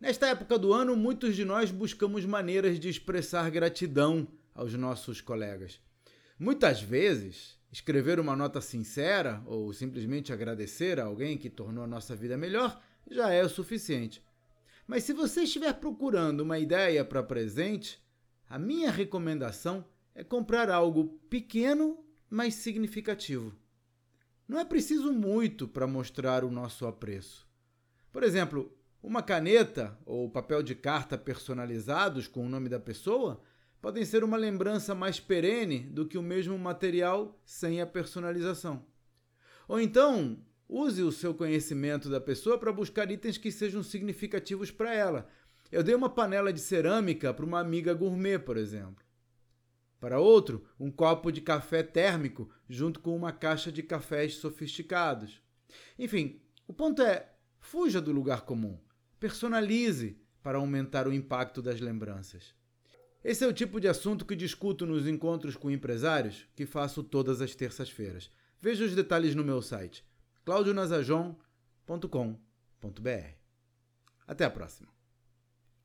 Nesta época do ano, muitos de nós buscamos maneiras de expressar gratidão aos nossos colegas. Muitas vezes, escrever uma nota sincera ou simplesmente agradecer a alguém que tornou a nossa vida melhor já é o suficiente. Mas se você estiver procurando uma ideia para presente, a minha recomendação é comprar algo pequeno, mas significativo. Não é preciso muito para mostrar o nosso apreço. Por exemplo, uma caneta ou papel de carta personalizados com o nome da pessoa podem ser uma lembrança mais perene do que o mesmo material sem a personalização. Ou então, use o seu conhecimento da pessoa para buscar itens que sejam significativos para ela. Eu dei uma panela de cerâmica para uma amiga gourmet, por exemplo. Para outro, um copo de café térmico junto com uma caixa de cafés sofisticados. Enfim, o ponto é: fuja do lugar comum. Personalize para aumentar o impacto das lembranças. Esse é o tipo de assunto que discuto nos encontros com empresários que faço todas as terças-feiras. Veja os detalhes no meu site claudionazajon.com.br. Até a próxima.